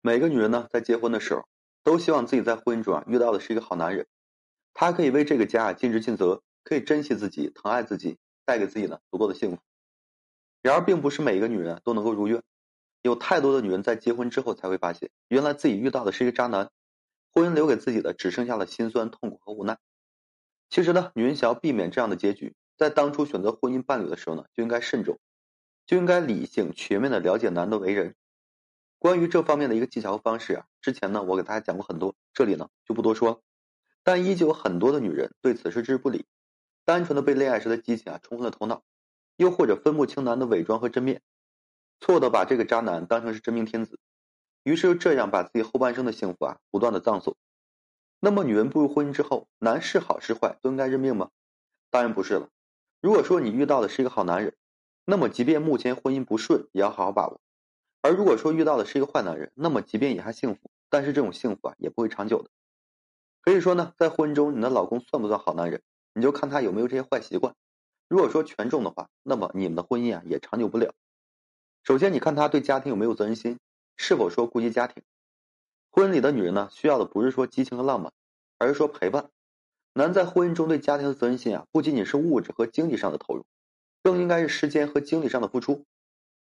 每个女人呢，在结婚的时候，都希望自己在婚姻中啊遇到的是一个好男人，他可以为这个家尽职尽责，可以珍惜自己、疼爱自己，带给自己呢足够的幸福。然而，并不是每一个女人都能够如愿，有太多的女人在结婚之后才会发现，原来自己遇到的是一个渣男，婚姻留给自己的只剩下了心酸、痛苦和无奈。其实呢，女人想要避免这样的结局，在当初选择婚姻伴侣的时候呢，就应该慎重，就应该理性、全面的了解男的为人。关于这方面的一个技巧和方式啊，之前呢我给大家讲过很多，这里呢就不多说。但依旧有很多的女人对此事置之不理，单纯的被恋爱时的激情啊冲昏了头脑，又或者分不清男的伪装和真面，错的把这个渣男当成是真命天子，于是就这样把自己后半生的幸福啊不断的葬送。那么女人步入婚姻之后，男是好是坏都应该认命吗？当然不是了。如果说你遇到的是一个好男人，那么即便目前婚姻不顺，也要好好把握。而如果说遇到的是一个坏男人，那么即便也还幸福，但是这种幸福啊也不会长久的。可以说呢，在婚姻中，你的老公算不算好男人，你就看他有没有这些坏习惯。如果说全中的话，那么你们的婚姻啊也长久不了。首先，你看他对家庭有没有责任心，是否说顾及家庭。婚礼的女人呢，需要的不是说激情和浪漫，而是说陪伴。男在婚姻中对家庭的责任心啊，不仅仅是物质和经济上的投入，更应该是时间和精力上的付出。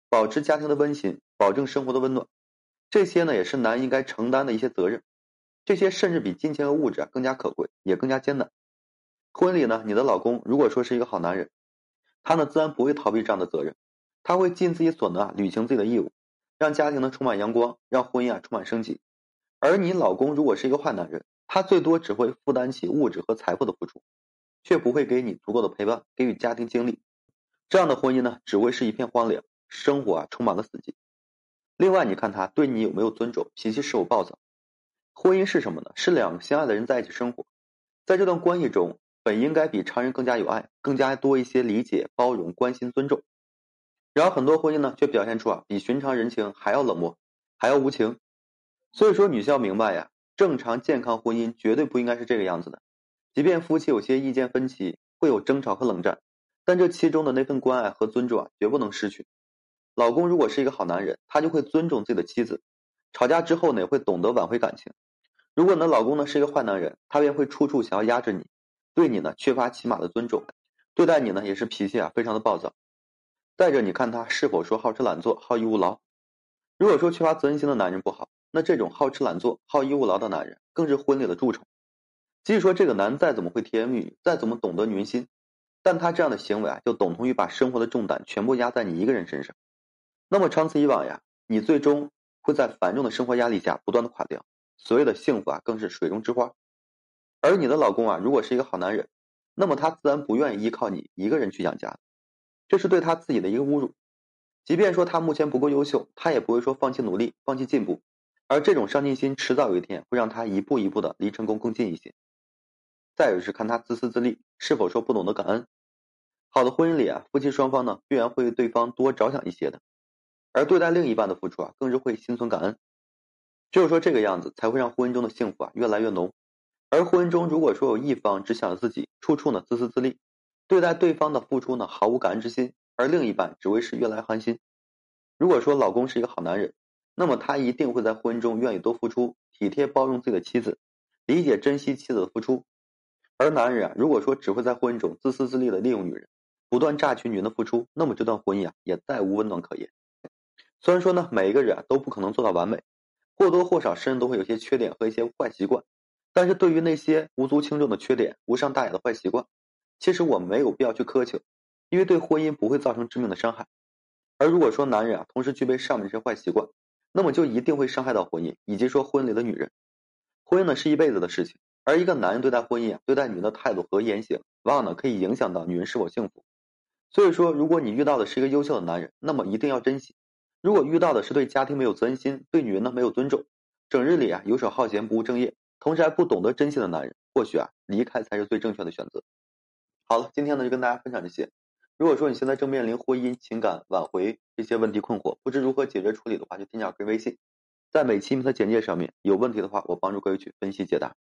保持家庭的温馨，保证生活的温暖，这些呢也是男应该承担的一些责任。这些甚至比金钱和物质啊更加可贵，也更加艰难。婚礼呢，你的老公如果说是一个好男人，他呢自然不会逃避这样的责任，他会尽自己所能啊履行自己的义务，让家庭呢充满阳光，让婚姻啊充满生机。而你老公如果是一个坏男人，他最多只会负担起物质和财富的付出，却不会给你足够的陪伴，给予家庭精力。这样的婚姻呢，只会是一片荒凉。生活啊，充满了死寂。另外，你看他对你有没有尊重，脾气是否暴躁？婚姻是什么呢？是两个相爱的人在一起生活，在这段关系中，本应该比常人更加有爱，更加多一些理解、包容、关心、尊重。然而，很多婚姻呢，却表现出啊，比寻常人情还要冷漠，还要无情。所以说，女性要明白呀，正常健康婚姻绝对不应该是这个样子的。即便夫妻有些意见分歧，会有争吵和冷战，但这其中的那份关爱和尊重啊，绝不能失去。老公如果是一个好男人，他就会尊重自己的妻子，吵架之后呢，也会懂得挽回感情。如果你的老公呢是一个坏男人，他便会处处想要压制你，对你呢缺乏起码的尊重，对待你呢也是脾气啊非常的暴躁。再者，你看他是否说好吃懒做、好逸恶劳？如果说缺乏责任心的男人不好，那这种好吃懒做、好逸恶劳的男人更是婚礼的蛀虫。即使说这个男再怎么会甜言蜜语，再怎么懂得女人心，但他这样的行为啊，就等同于把生活的重担全部压在你一个人身上。那么长此以往呀，你最终会在繁重的生活压力下不断的垮掉，所谓的幸福啊更是水中之花。而你的老公啊，如果是一个好男人，那么他自然不愿意依靠你一个人去养家，这是对他自己的一个侮辱。即便说他目前不够优秀，他也不会说放弃努力、放弃进步。而这种上进心，迟早有一天会让他一步一步的离成功更近一些。再有是看他自私自利，是否说不懂得感恩。好的婚姻里啊，夫妻双方呢必然会为对方多着想一些的。而对待另一半的付出啊，更是会心存感恩。只有说这个样子，才会让婚姻中的幸福啊越来越浓。而婚姻中如果说有一方只想着自己，处处呢自私自利，对待对方的付出呢毫无感恩之心，而另一半只会是越来寒心。如果说老公是一个好男人，那么他一定会在婚姻中愿意多付出，体贴包容自己的妻子，理解珍惜妻子的付出。而男人啊，如果说只会在婚姻中自私自利的利用女人，不断榨取女人的付出，那么这段婚姻啊也再无温暖可言。虽然说呢，每一个人啊都不可能做到完美，或多或少身上都会有些缺点和一些坏习惯，但是对于那些无足轻重的缺点、无伤大雅的坏习惯，其实我们没有必要去苛求，因为对婚姻不会造成致命的伤害。而如果说男人啊同时具备上面这些坏习惯，那么就一定会伤害到婚姻，以及说婚礼的女人。婚姻呢是一辈子的事情，而一个男人对待婚姻啊、对待女人的态度和言行，往往呢可以影响到女人是否幸福。所以说，如果你遇到的是一个优秀的男人，那么一定要珍惜。如果遇到的是对家庭没有责任心、对女人呢没有尊重、整日里啊游手好闲、不务正业，同时还不懂得珍惜的男人，或许啊离开才是最正确的选择。好了，今天呢就跟大家分享这些。如果说你现在正面临婚姻、情感挽回这些问题困惑，不知如何解决处理的话，就添加个人微信，在每期的简介上面有问题的话，我帮助各位去分析解答。